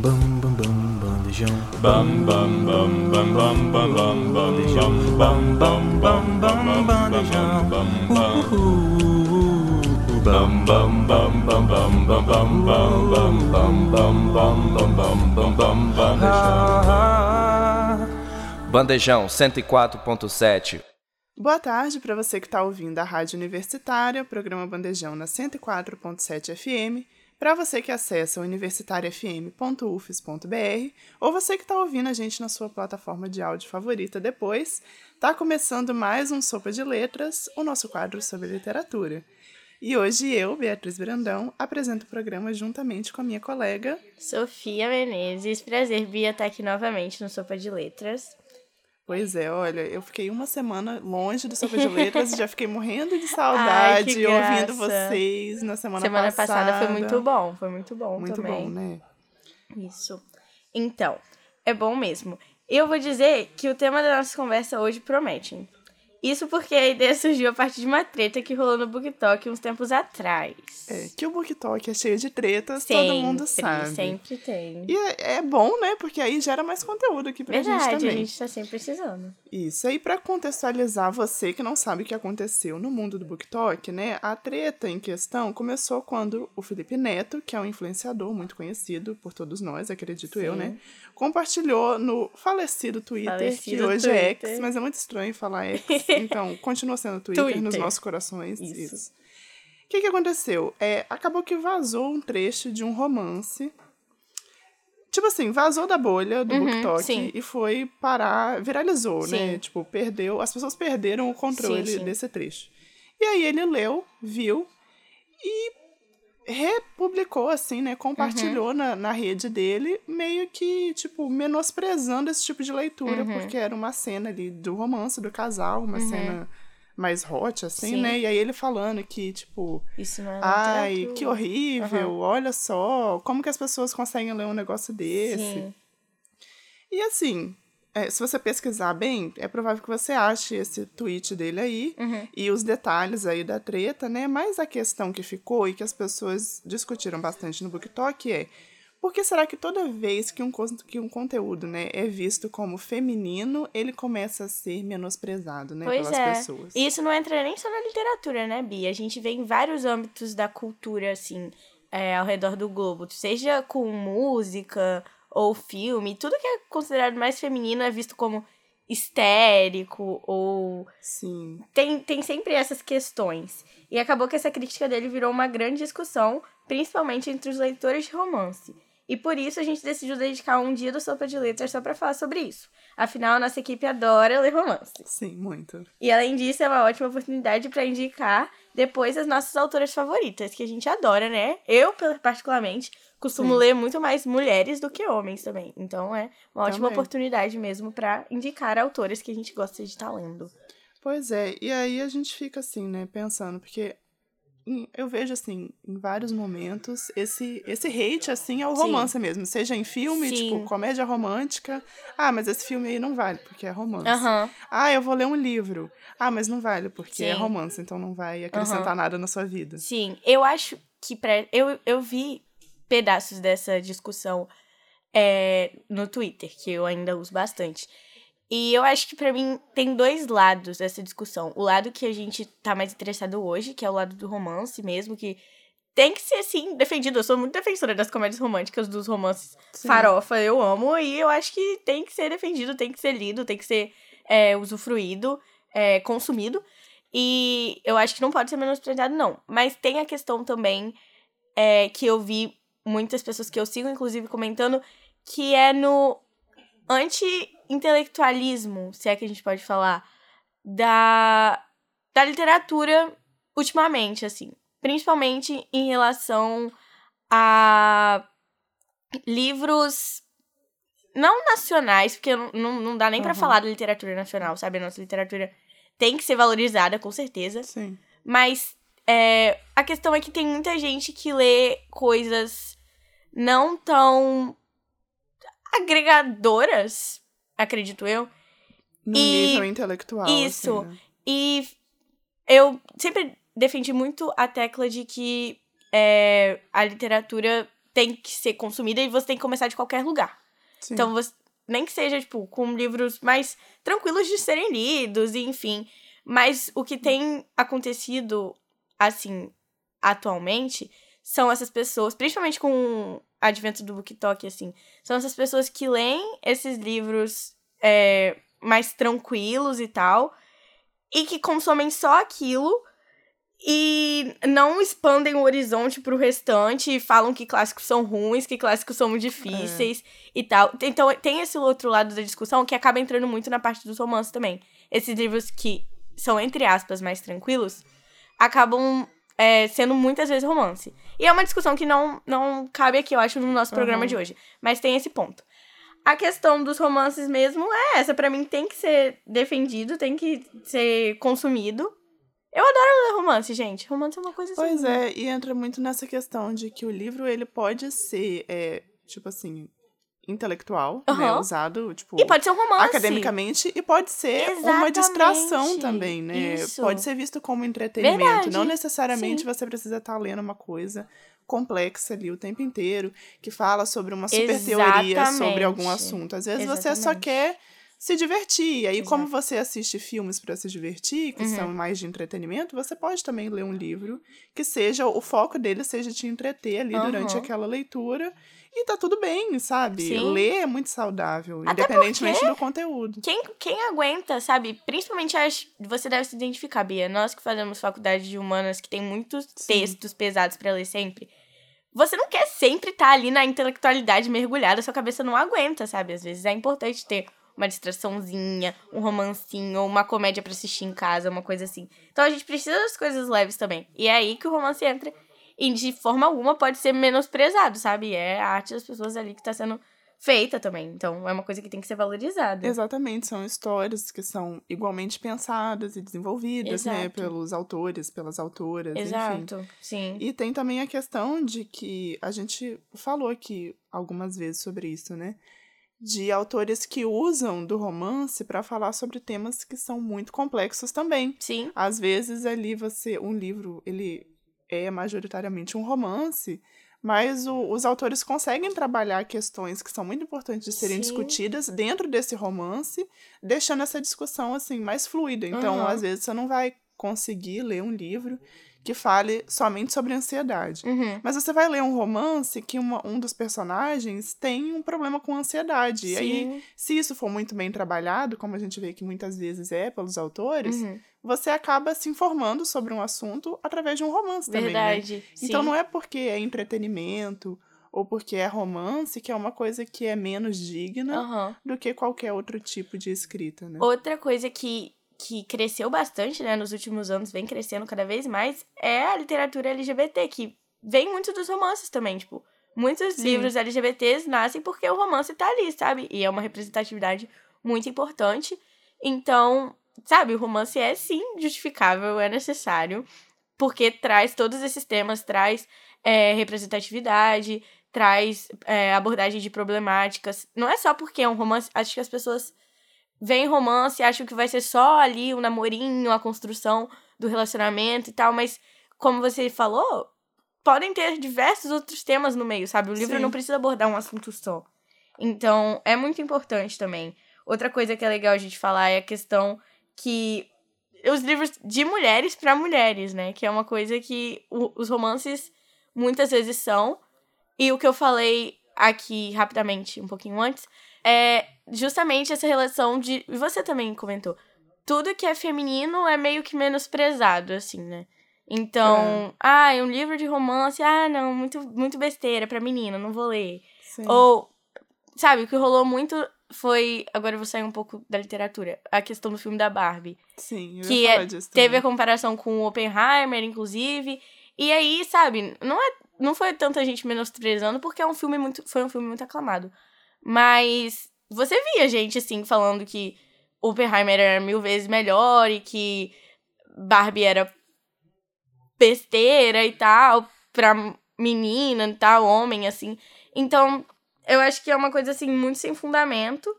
Bam bam bam bandejão. Bam bam bam bam bam bam bam bandejão. Bam bam bam bam bandejão. Bam bam bam bam bam bam bam bam bam bam bam bam bam bam bam bandejão. Bandejão 104.7. Boa tarde para você que está ouvindo a Rádio Universitária, o programa Bandejão na 104.7 FM, para você que acessa universitariafm.ufes.br ou você que está ouvindo a gente na sua plataforma de áudio favorita depois, está começando mais um Sopa de Letras, o nosso quadro sobre literatura. E hoje eu, Beatriz Brandão, apresento o programa juntamente com a minha colega Sofia Menezes. Prazer, Bia, estar aqui novamente no Sopa de Letras. Pois é, olha, eu fiquei uma semana longe do Sopa de Letras e já fiquei morrendo de saudade Ai, ouvindo vocês na semana, Semana passada. passada foi muito bom, foi muito bom Muito também. bom, né? Isso. Então, é bom mesmo. Eu vou dizer que o tema da nossa conversa hoje promete. Isso porque a ideia surgiu a partir de uma treta que rolou no BookTok uns tempos atrás. É, que o BookTok é cheio de tretas, sempre, todo mundo sabe. Sempre tem. E é, é bom, né? Porque aí gera mais conteúdo aqui pra Verdade, gente a também. gente tá sempre precisando. Isso aí, pra contextualizar você que não sabe o que aconteceu no mundo do BookTok, né? A treta em questão começou quando o Felipe Neto, que é um influenciador muito conhecido por todos nós, acredito eu, Sim. né? Compartilhou no falecido Twitter, Falecido que hoje é Twitter. X, mas é muito estranho falar X, então continua sendo Twitter, nos Twitter. nossos corações. Isso. Isso. O que, que aconteceu? É, acabou que vazou um trecho de um romance. Tipo assim, vazou da bolha do Uhum, BookTok sim. e foi parar, viralizou, né? Sim. Tipo, perdeu, as pessoas perderam o controle sim. desse trecho. E aí ele leu, viu e republicou, assim, né? Compartilhou Uhum. na, na rede dele, meio que, tipo, menosprezando esse tipo de leitura, Uhum. porque era uma cena ali do romance do casal, uma cena mais hot, assim, Sim. né? E aí ele falando que, tipo, Isso não é ai, literatura. que horrível, olha só, como que as pessoas conseguem ler um negócio desse? Sim. E assim, é, se você pesquisar bem, é provável que você ache esse tweet dele aí Uhum. e os detalhes aí da treta, né? Mas a questão que ficou e que as pessoas discutiram bastante no BookTok é por que será que toda vez que um, que um conteúdo né, é visto como feminino, ele começa a ser menosprezado né, Pois pelas é. pessoas? E isso não entra nem só na literatura, né, Bia? A gente vê em vários âmbitos da cultura, assim, é, ao redor do globo. Seja com música ou filme, tudo que é considerado mais feminino é visto como histérico ou Sim. tem, tem sempre essas questões. E acabou que essa crítica dele virou uma grande discussão, principalmente entre os leitores de romance. E por isso a gente decidiu dedicar um dia do Sopa de Letras só pra falar sobre isso. Afinal, a nossa equipe adora ler romance. Sim, muito. E além disso, é uma ótima oportunidade pra indicar depois as nossas autoras favoritas, que a gente adora, né? Eu, particularmente, costumo Sim. ler muito mais mulheres do que homens também. Então é uma ótima Também. oportunidade mesmo pra indicar autoras que a gente gosta de estar lendo. Pois é, e aí a gente fica assim, né, pensando, porque eu vejo assim, em vários momentos, esse, esse hate, assim, é o Sim. romance mesmo. Seja em filme, Sim. tipo, comédia romântica. Ah, mas esse filme aí não vale, porque é romance. Ah, eu vou ler um livro. Ah, mas não vale, porque é Sim. romance, então não vai acrescentar nada na sua vida. Sim, eu acho que pra. Eu, eu vi pedaços dessa discussão é, no Twitter, que eu ainda uso bastante. E eu acho que pra mim tem dois lados dessa discussão. O lado que a gente tá mais interessado hoje, que é o lado do romance mesmo, que tem que ser, sim, defendido. Eu sou muito defensora das comédias românticas, dos romances Sim. farofa, eu amo. E eu acho que tem que ser defendido, tem que ser lido, tem que ser é, usufruído, é, consumido. E eu acho que não pode ser menosprezado, não. Mas tem a questão também é, que eu vi muitas pessoas que eu sigo, inclusive, comentando, que é no anti-intelectualismo, se é que a gente pode falar, da, da literatura ultimamente, assim. Principalmente em relação a livros não nacionais, porque não, não, dá nem pra Aham. falar da literatura nacional, sabe? A nossa literatura tem que ser valorizada, com certeza. Sim. Mas é, a questão é que tem muita gente que lê coisas não tão agregadoras, acredito eu. No E- nível intelectual. isso. assim, né? E eu sempre defendi muito a tecla de que é, a literatura tem que ser consumida e você tem que começar de qualquer lugar. Sim. Então, você, nem que seja, tipo, com livros mais tranquilos de serem lidos, enfim. Mas o que tem acontecido, assim, atualmente, são essas pessoas, principalmente com o advento do BookTok, assim, são essas pessoas que leem esses livros é, mais tranquilos e tal, e que consomem só aquilo e não expandem o horizonte pro restante e falam que clássicos são ruins, que clássicos são muito difíceis e tal. Então tem esse outro lado da discussão que acaba entrando muito na parte dos romances também. Esses livros que são, entre aspas, mais tranquilos, acabam é, sendo muitas vezes romance. E é uma discussão que não, não cabe aqui, eu acho, no nosso programa de hoje. Mas tem esse ponto. A questão dos romances mesmo é essa. Pra mim, tem que ser defendido, tem que ser consumido. Eu adoro ler romance, gente. Romance é uma coisa assim. Pois é, e entra muito nessa questão de que o livro ele pode ser, é, tipo assim, intelectual, né? Aham. Usado, tipo, E pode ser um romance. academicamente, e pode ser uma Exatamente. distração também, né? Isso. Pode ser visto como entretenimento. Verdade. Não necessariamente Sim. você precisa estar lendo uma coisa complexa ali o tempo inteiro, que fala sobre uma super teoria sobre algum Exatamente. assunto. Às vezes você só Exatamente. quer se divertir. E aí, como você assiste filmes para se divertir, que Uhum. são mais de entretenimento, você pode também ler um livro que seja, o foco dele seja te entreter ali durante Uhum. aquela leitura. E tá tudo bem, sabe? Sim. Ler é muito saudável, Até independentemente do conteúdo. Quem, quem aguenta, sabe? Principalmente, acho, você deve se identificar, Bia. Nós que fazemos faculdade de humanas, que tem muitos textos pesados pra ler sempre. Você não quer sempre estar ali na intelectualidade mergulhada, sua cabeça não aguenta, sabe? Às vezes é importante ter uma distraçãozinha, um romancinho, uma comédia pra assistir em casa, uma coisa assim. Então a gente precisa das coisas leves também. E é aí que o romance entra. E de forma alguma pode ser menosprezado, sabe? É a arte das pessoas ali que tá sendo feita também. Então é uma coisa que tem que ser valorizada. Exatamente, são histórias que são igualmente pensadas e desenvolvidas, né, Exato. pelos autores, pelas autoras, enfim. Exato, sim. E tem também a questão de que a gente falou aqui algumas vezes sobre isso, né? De autores que usam do romance para falar sobre temas que são muito complexos também. Sim, Às vezes ali você, um livro, ele é majoritariamente um romance, mas o- os autores conseguem trabalhar questões que são muito importantes de serem Sim. discutidas dentro desse romance, deixando essa discussão assim mais fluida. Então, Aham. às vezes você não vai conseguir ler um livro que fale somente sobre ansiedade. uhum. Mas você vai ler um romance que uma- um dos personagens tem um problema com ansiedade. E aí, Sim. se isso for muito bem trabalhado, como a gente vê que muitas vezes é pelos autores, Uhum. você acaba se informando sobre um assunto através de um romance também, né? Verdade. Então sim. não é porque é entretenimento ou porque é romance que é uma coisa que é menos digna Aham. do que qualquer outro tipo de escrita, né? Outra coisa que, que cresceu bastante, né, nos últimos anos, vem crescendo cada vez mais, é a literatura LGBT, que vem muito dos romances também, tipo, muitos Sim. livros LGBTs nascem porque o romance tá ali, sabe? E é uma representatividade muito importante. Então, sabe, o romance é sim justificável, é necessário, porque traz todos esses temas, traz é, representatividade, traz é, abordagem de problemáticas. Não é só porque é um romance, acho que as pessoas veem romance e acham que vai ser só ali o namorinho, a construção do relacionamento e tal, mas como você falou, podem ter diversos outros temas no meio, sabe? O livro Sim. não precisa abordar um assunto só. Então, é muito importante também. Outra coisa que é legal a gente falar é a questão que os livros de mulheres para mulheres, né? Que é uma coisa que o- os romances muitas vezes são. E o que eu falei aqui rapidamente, um pouquinho antes, é justamente essa relação de. Você também comentou. Tudo que é feminino é meio que menosprezado, assim, né? Então, ah, é um livro de romance, ah, não, muito, muito besteira pra menina, não vou ler. Sim. Ou, sabe, o que rolou muito foi. Agora eu vou sair um pouco da literatura. A questão do filme da Barbie. Sim, eu que ia é- falar disso Teve a comparação com o Oppenheimer, inclusive. E aí, sabe, não, é, não foi tanta gente menosprezando, porque é um filme muito. Foi um filme muito aclamado. Mas você via gente, assim, falando que Oppenheimer era mil vezes melhor e que Barbie era besteira e tal, pra menina e tal, homem, assim. Então, eu acho que é uma coisa, assim, muito sem fundamento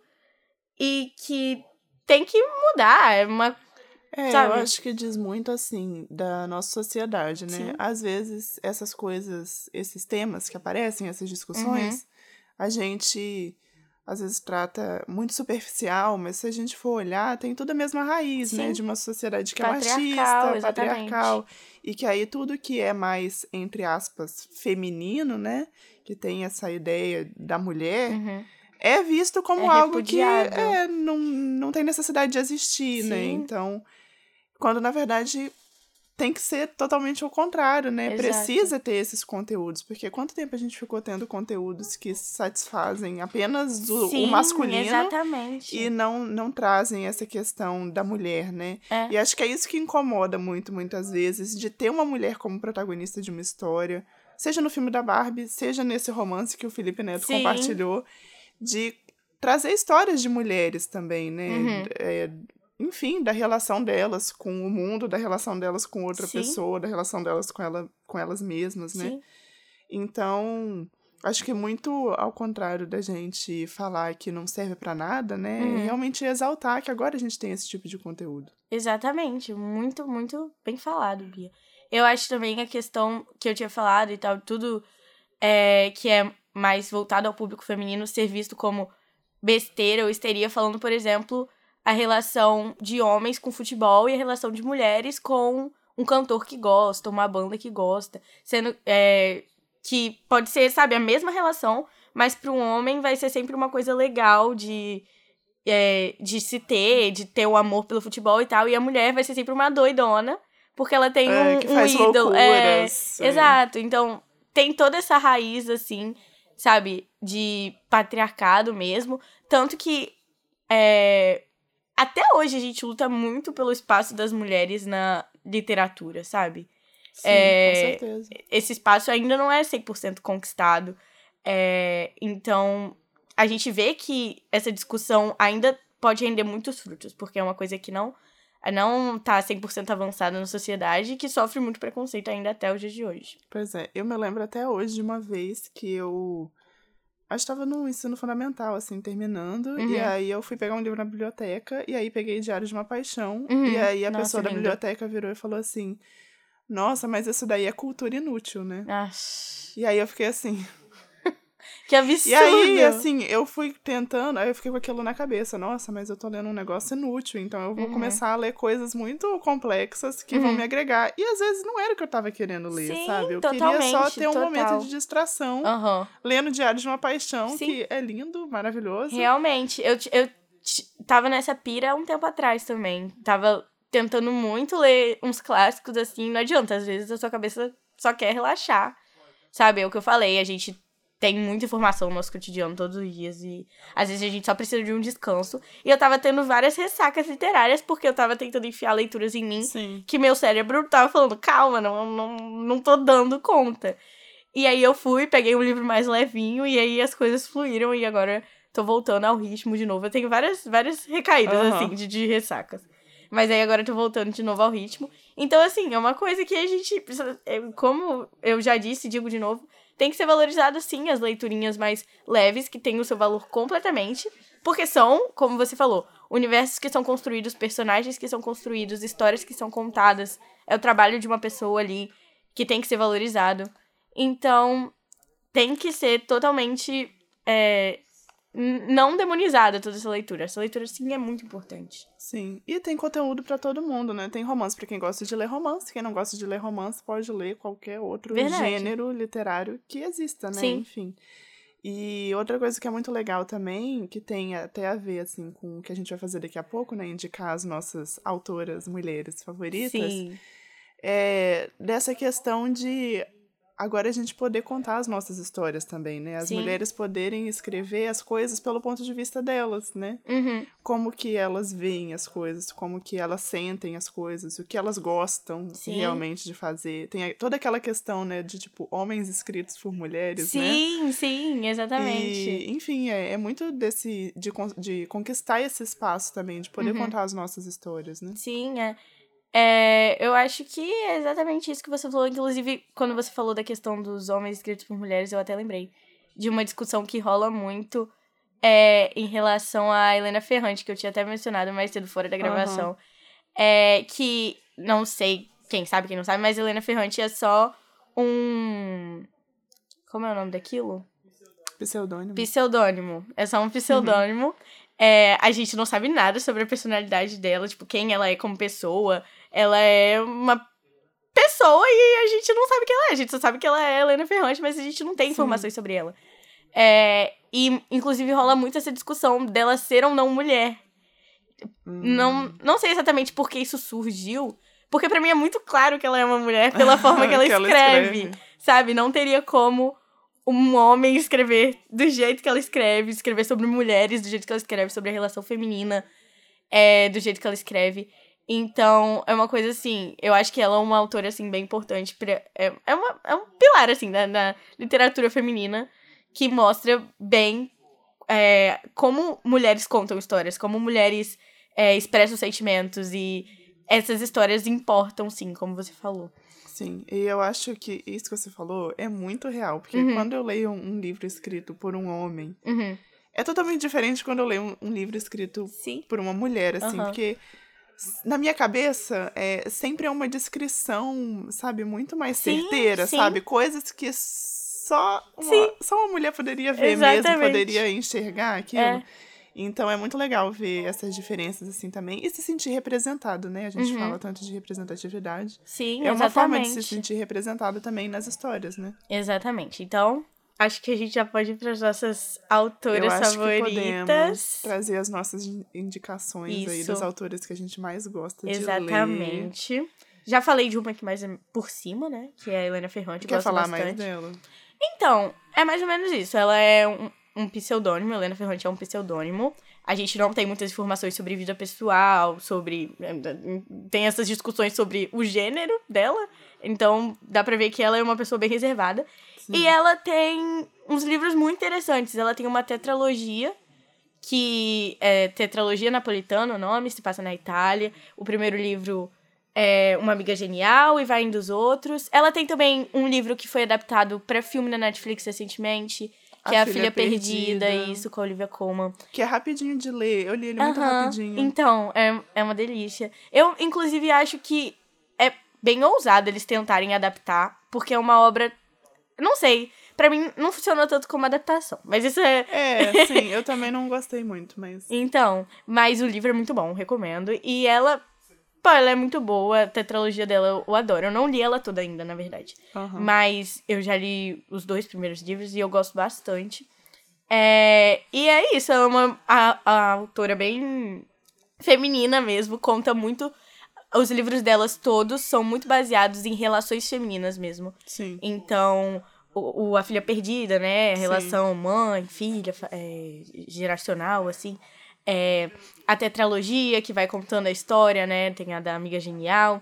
e que tem que mudar. É uma É, Sabe? eu acho que diz muito assim da nossa sociedade, né? Sim. Às vezes essas coisas, esses temas que aparecem, essas discussões, Uhum. A gente às vezes trata muito superficial, mas se a gente for olhar, tem tudo a mesma raiz, né? Sim. De uma sociedade que é Patriarcal, machista, exatamente. patriarcal. E que aí tudo que é mais, entre aspas, feminino, né? Que tem essa ideia da mulher, Uhum. é visto como É algo que é, não, não tem necessidade de existir, né? Sim. Então, quando na verdade tem que ser totalmente ao contrário, né? Exato. Precisa ter esses conteúdos, porque quanto tempo a gente ficou tendo conteúdos que satisfazem apenas o, o Sim, masculino Exatamente. e não, não trazem essa questão da mulher, né? É. E acho que é isso que incomoda muito, muitas vezes, de ter uma mulher como protagonista de uma história, seja no filme da Barbie, seja nesse romance que o Felipe Neto Sim. compartilhou, de trazer histórias de mulheres também, né? Uhum. É, enfim, da relação delas com o mundo, da relação delas com outra Sim. pessoa, da relação delas com, ela, com elas mesmas, né? Sim. Então, acho que muito ao contrário da gente falar que não serve pra nada, né? Uhum. É realmente exaltar que agora a gente tem esse tipo de conteúdo. Exatamente. Muito, muito bem falado, Bia. Eu acho também a questão que eu tinha falado e tal, tudo é, que é mais voltado ao público feminino ser visto como besteira ou histeria, falando, por exemplo, a relação de homens com futebol e a relação de mulheres com um cantor que gosta, uma banda que gosta, sendo é, que pode ser, sabe, a mesma relação, mas para um homem vai ser sempre uma coisa legal de é, de se ter, de ter o amor pelo futebol e tal, e a mulher vai ser sempre uma doidona, porque ela tem É, um, que um faz ídolo. É, loucuras, é. Exato. Então, tem toda essa raiz, assim, sabe, de patriarcado mesmo. Tanto que é, até hoje a gente luta muito pelo espaço das mulheres na literatura, sabe? Sim, É, com certeza. esse espaço ainda não é 100% conquistado. É, então, a gente vê que essa discussão ainda pode render muitos frutos, porque é uma coisa que não não tá 100% avançada na sociedade e que sofre muito preconceito ainda até os dias de hoje. Pois é, eu me lembro até hoje de uma vez que eu. Acho que estava no ensino fundamental, assim, terminando. Uhum. E aí eu fui pegar um livro na biblioteca, e aí peguei Diário de uma Paixão. Uhum. E aí a Nossa, pessoa da lindo. biblioteca virou e falou assim: Nossa, mas isso daí é cultura inútil, né? Ah, E aí eu fiquei assim. Que absurdo! E aí, assim, eu fui tentando, aí eu fiquei com aquilo na cabeça. Nossa, mas eu tô lendo um negócio inútil, então eu vou Uhum. começar a ler coisas muito complexas que vão Uhum. me agregar. E às vezes não era o que eu tava querendo ler, Sim, sabe? Eu queria só ter um total. momento de distração, Aham. lendo Diário de uma Paixão, Sim. que é lindo, maravilhoso. Realmente, eu, eu tava nessa pira há um tempo atrás também. Tava tentando muito ler uns clássicos assim, não adianta, às vezes a sua cabeça só quer relaxar. Sabe, é o que eu falei, a gente tem muita informação no nosso cotidiano todos os dias e às vezes a gente só precisa de um descanso. E eu tava tendo várias ressacas literárias porque eu tava tentando enfiar leituras em mim Sim. que meu cérebro tava falando, calma, não, não, não tô dando conta. E aí eu fui, peguei um livro mais levinho, e aí as coisas fluíram, e agora tô voltando ao ritmo de novo. Eu tenho várias, várias recaídas, Aham. assim, de, de ressacas. Mas aí agora eu tô voltando de novo ao ritmo. Então, assim, é uma coisa que a gente precisa. é, Como eu já disse, digo de novo, tem que ser valorizado sim as leiturinhas mais leves, que têm o seu valor completamente. Porque são, como você falou, universos que são construídos, personagens que são construídos, histórias que são contadas. É o trabalho de uma pessoa ali que tem que ser valorizado. Então, tem que ser totalmente. é, não demonizada toda essa leitura. Essa leitura, sim, é muito importante. Sim. E tem conteúdo pra todo mundo, né? Tem romance pra quem gosta de ler romance. Quem não gosta de ler romance pode ler qualquer outro Verdade. gênero literário que exista, né? Sim. Enfim. E outra coisa que é muito legal também, que tem até a ver, assim, com o que a gente vai fazer daqui a pouco, né? Indicar as nossas autoras mulheres favoritas. Sim. É dessa questão de agora a gente poder contar as nossas histórias também, né? As Sim. mulheres poderem escrever as coisas pelo ponto de vista delas, né? Uhum. como que elas veem as coisas, como que elas sentem as coisas, o que elas gostam Sim. realmente de fazer. Tem toda aquela questão, né, de tipo homens escritos por mulheres, né? Sim, sim, exatamente. E, enfim, é, é muito desse de, de conquistar esse espaço também, de poder Uhum. contar as nossas histórias, né? Sim, é. É, eu acho que é exatamente isso que você falou. Inclusive, quando você falou da questão dos homens escritos por mulheres, eu até lembrei de uma discussão que rola muito é, em relação a Helena Ferrante, que eu tinha até mencionado mais cedo fora da gravação. é que, não sei quem sabe, quem não sabe, mas Helena Ferrante é só um... Como é o nome daquilo? Pseudônimo. Pseudônimo. É só um pseudônimo. É, a gente não sabe nada sobre a personalidade dela, tipo, quem ela é como pessoa. Ela é uma pessoa e a gente não sabe quem ela é. A gente só sabe que ela é Helena Ferrante, mas a gente não tem informações sobre ela. É, e, inclusive, rola muito essa discussão dela ser ou não mulher. Não, não sei exatamente por que isso surgiu. Porque pra mim é muito claro que ela é uma mulher pela forma que ela, Que ela escreve, escreve. Sabe? Não teria como um homem escrever do jeito que ela escreve, escrever sobre mulheres do jeito que ela escreve, sobre a relação feminina é, do jeito que ela escreve. Então, é uma coisa assim, eu acho que ela é uma autora, assim, bem importante. Pra, é, é, uma, é um pilar, assim, da, da literatura feminina que mostra bem é, como mulheres contam histórias, como mulheres é, expressam sentimentos e essas histórias importam, sim, como você falou. Sim, e eu acho que isso que você falou é muito real, porque Uhum. quando eu leio um, livro escrito por um homem, Uhum. é totalmente diferente quando eu leio um, um livro escrito Sim. por uma mulher, assim, Aham. porque na minha cabeça é sempre é uma descrição, sabe, muito mais Sim, certeira, sim. sabe? Coisas que só uma, Sim. só uma mulher poderia ver mesmo, Exatamente. poderia enxergar aquilo. É. Então é muito legal ver essas diferenças assim também e se sentir representado, né? A gente Uhum. fala tanto de representatividade. Sim, É uma forma de se sentir representado também nas histórias, né? Exatamente. Então, acho que a gente já pode ir para as nossas autoras que favoritas. trazer as nossas in- indicações aí Isso. dos autores que a gente mais gosta de ler. Exatamente. Já falei de uma aqui mais por cima, né? Que é a Helena Ferrante. Quer falar bastante. mais dela? Então, é mais ou menos isso. Ela é um, um pseudônimo, Helena Ferrante é um pseudônimo. A gente não tem muitas informações sobre vida pessoal, sobre. Tem essas discussões sobre o gênero dela. Então, dá pra ver que ela é uma pessoa bem reservada. E ela tem uns livros muito interessantes. Ela tem uma tetralogia, que é Tetralogia Napolitana, o nome, se passa na Itália. O primeiro livro é Uma Amiga Genial e vai indo os outros. Ela tem também um livro que foi adaptado pra filme na Netflix recentemente, que A é A Filha Filha Perdida, Perdida. isso, com a Olivia Colman. Que é rapidinho de ler. Eu li ele muito rapidinho. Então, é, é uma delícia. Eu, inclusive, acho que é bem ousado eles tentarem adaptar, porque é uma obra. Não sei. Pra mim, não funcionou tanto como adaptação. Mas isso é. É, sim, eu também não gostei muito, mas. Então, mas o livro é muito bom, recomendo. E ela. Pô, ela é muito boa, a tetralogia dela eu- adoro. Eu não li ela toda ainda, na verdade. Aham. Mas eu já li os dois primeiros livros e eu gosto bastante. É, e é isso, ela é uma a, a autora bem feminina mesmo, conta muito. Os livros delas todos são muito baseados em relações femininas mesmo. Sim. Então, o, o A Filha Perdida, né? A Sim. relação mãe, filha, é, geracional, assim. É, a tetralogia, que vai contando a história, né? Tem a da Amiga Genial.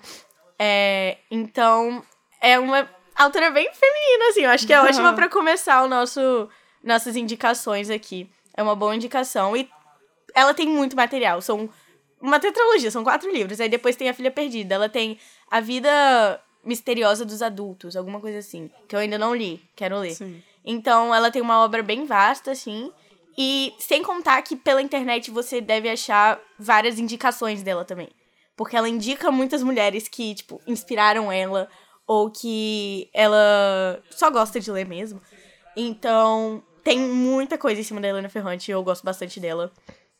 É, então, é uma autora bem feminina, assim. Eu acho que é ótima pra começar o nosso, nossas indicações aqui. É uma boa indicação. E ela tem muito material. São uma tetralogia, são quatro livros. Aí depois tem A Filha Perdida. Ela tem A Vida Misteriosa dos Adultos, alguma coisa assim. Que eu ainda não li, quero ler. Sim. Então, ela tem uma obra bem vasta, assim. E sem contar que pela internet você deve achar várias indicações dela também. Porque ela indica muitas mulheres que, tipo, inspiraram ela. Ou que ela só gosta de ler mesmo. Então, tem muita coisa em cima da Helena Ferrante e eu gosto bastante dela.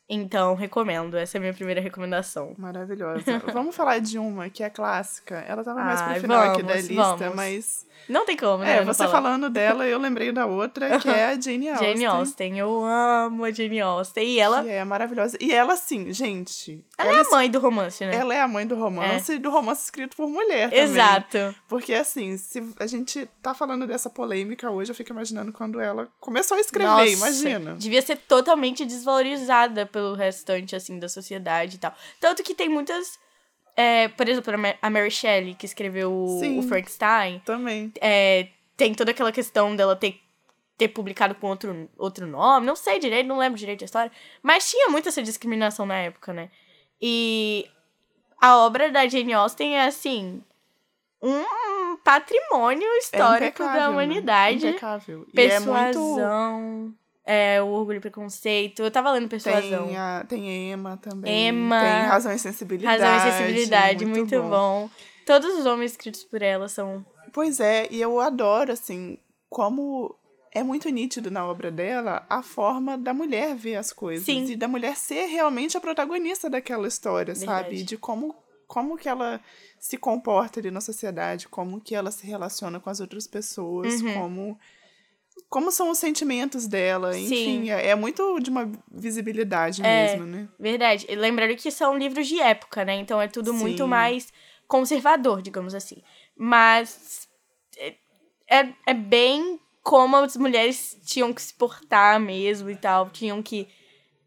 Então, recomendo. Essa é a minha primeira recomendação. Maravilhosa. vamos falar de uma que é clássica. Ela tava mais pro Ai, final aqui da vamos, lista, vamos. mas. Não tem como, né? É, você falar. falando dela, eu lembrei da outra, que é a Jane Austen. Jane Austen. Eu amo a Jane Austen. E ela, Que é maravilhosa. E ela, assim, gente. ela é a mãe do romance, né? Ela é a mãe do romance e do romance escrito por mulher também. Exato. Porque, assim, se a gente tá falando dessa polêmica hoje, eu fico imaginando quando ela começou a escrever, Nossa, imagina. Devia ser totalmente desvalorizada pelo restante, assim, da sociedade e tal. Tanto que tem muitas. É, por exemplo, a Ma- a Mary Shelley, que escreveu o, o Frankenstein, Também. é, tem toda aquela questão dela ter, ter publicado com outro, outro nome. Não sei direito, não lembro direito da história. Mas tinha muito essa discriminação na época, né? E a obra da Jane Austen é, assim, um patrimônio É histórico impecável, da né? humanidade. Impecável. E é muito Persuasão. É, o Orgulho e Preconceito. Eu tava lendo Persuasão. Tem, a, tem Emma também. Emma. Tem Razão e Sensibilidade. Razão e Sensibilidade, muito, muito bom. bom. Todos os homens escritos por ela são. Pois é, e eu adoro, assim, como é muito nítido na obra dela a forma da mulher ver as coisas. Sim. E da mulher ser realmente a protagonista daquela história, Verdade. sabe? De como, como que ela se comporta ali na sociedade, como que ela se relaciona com as outras pessoas, Uhum. como. Como são os sentimentos dela, Sim. enfim, é, é muito de uma visibilidade É. mesmo, né? Verdade. E lembrando que são livros de época, né? Então é tudo muito Sim. mais conservador, digamos assim. Mas é, é, é bem como as mulheres tinham que se portar mesmo e tal. Tinham que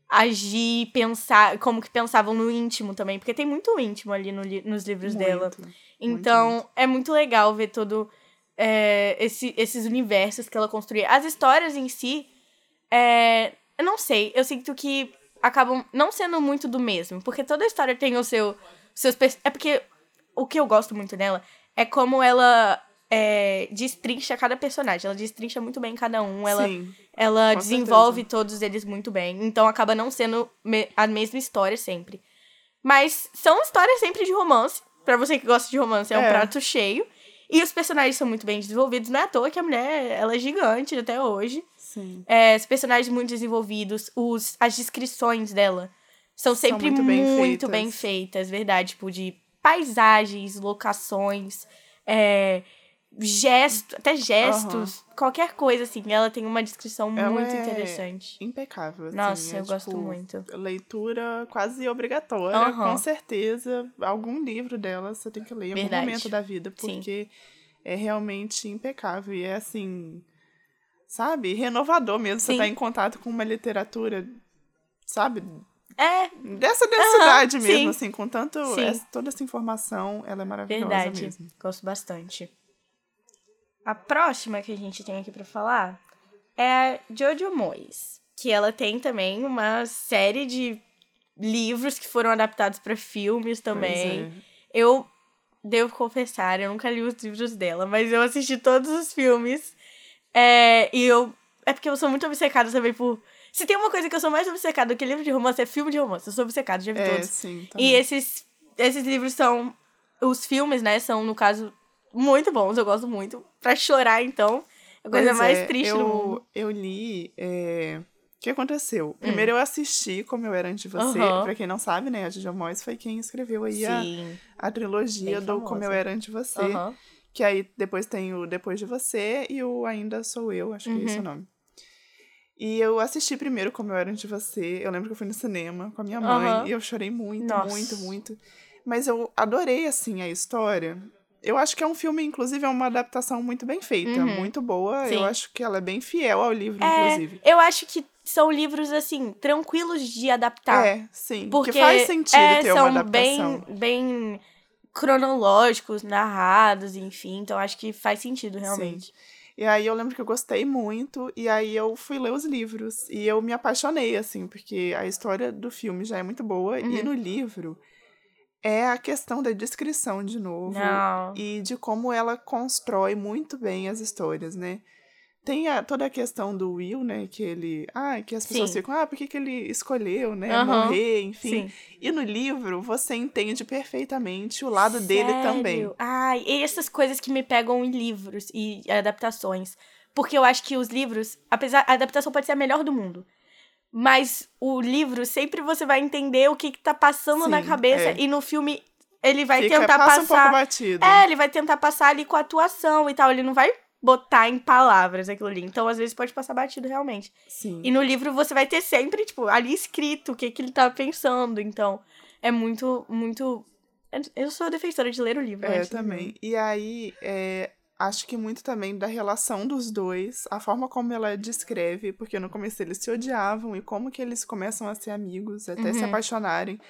agir, pensar, como que pensavam no íntimo também. Porque tem muito íntimo ali no nos livros dela. Muito. Então, é muito legal ver todo é, esse, esses universos que ela construía. As histórias em si, é, eu não sei, eu sinto que acabam não sendo muito do mesmo, porque toda história tem o seu seus é porque o que eu gosto muito dela é como ela é, destrincha cada personagem, ela destrincha muito bem cada um, ela Sim. ela desenvolve todos eles muito bem. Então acaba não sendo me- a mesma história sempre. Mas são histórias sempre de romance. Pra você que gosta de romance, é um É. prato cheio. E os personagens são muito bem desenvolvidos. Não é à toa que a mulher ela é gigante até hoje. Sim. É, os personagens muito desenvolvidos. Os, as descrições dela são sempre muito muito, bem feitas. bem feitas, verdade. Tipo, de paisagens, locações, é, gestos, até gestos, qualquer coisa, assim. Ela tem uma descrição Ela muito é interessante. Impecável. assim, Nossa, é, eu gosto tipo, muito. Leitura quase obrigatória, Aham. com certeza. Algum livro dela você tem que ler em algum Verdade. momento da vida, Sim. porque é realmente impecável. E é assim, sabe, renovador mesmo. Você Sim. tá em contato com uma literatura, sabe, É, dessa densidade Aham, mesmo, sim. assim, com tanto Sim. essa- toda essa informação, ela é maravilhosa verdade. mesmo. Gosto bastante. A próxima que a gente tem aqui pra falar é a Jojo Moyes, que ela tem também uma série de livros que foram adaptados pra filmes também. É. Eu devo confessar, eu nunca li os livros dela, mas eu assisti todos os filmes. É, e eu. É porque eu sou muito obcecada também por. Se tem uma coisa que eu sou mais obcecada do que livro de romance, é filme de romance. Eu sou obcecada, já vi É, todos. sim. E esses, esses livros são. Os filmes, né, são, no caso, muito bons, eu gosto muito. Pra chorar, então. É a coisa Pois mais é, triste eu, do mundo. Eu li. é, O que aconteceu? Primeiro eu assisti Como Eu Era Antes de Você. Hum. Aham. Pra quem não sabe, né? A Jojo Moyes foi quem escreveu aí a, a trilogia do Como Eu. Era Antes de Você. Aham. Que aí depois tem o Depois de Você e o Ainda Sou Eu, acho que é esse Uhum. o nome. E eu assisti primeiro Como Eu Era Antes de Você. Eu lembro que eu fui no cinema com a minha mãe e eu chorei muito, Nossa. muito, muito. Mas eu adorei, assim, a história. Eu acho que é um filme, inclusive, é uma adaptação muito bem feita, Uhum. muito boa. Sim. Eu acho que ela é bem fiel ao livro, É, inclusive. eu acho que são livros, assim, tranquilos de adaptar. É, sim. Porque que faz sentido é, ter uma adaptação. bem, bem cronológicos, narrados, enfim. Então acho que faz sentido, realmente. E aí eu lembro que eu gostei muito, e aí eu fui ler os livros. E eu me apaixonei, assim, porque a história do filme já é muito boa, Uhum. e no livro é a questão da descrição de novo. Não. E de como ela constrói muito bem as histórias, né? Tem a- toda a questão do Will, né? Que ele. Ah, que as pessoas Sim. ficam, ah, por que, que ele escolheu, né? Aham. Morrer, enfim. Sim. E no livro você entende perfeitamente o lado dele também. Sério? Ai, e essas coisas que me pegam em livros e adaptações. Porque eu acho que os livros, apesar. A adaptação pode ser a melhor do mundo. Mas o livro, sempre você vai entender o que, que tá passando na Sim, cabeça. é. E no filme, ele vai Fica- tentar passa um pouco passar. batido. é, ele vai tentar passar ali com a atuação e tal. Ele não vai botar em palavras aquilo ali. Então, às vezes, pode passar batido realmente. Sim. E no livro você vai ter sempre, tipo, ali escrito o que, que ele tá pensando. Então, é muito, muito. Eu sou defensora de ler o livro. É, do também. E aí, é, acho que muito também da relação dos dois, a forma como ela descreve, porque no começo eles se odiavam e como que eles começam a ser amigos, até se Uhum. apaixonarem.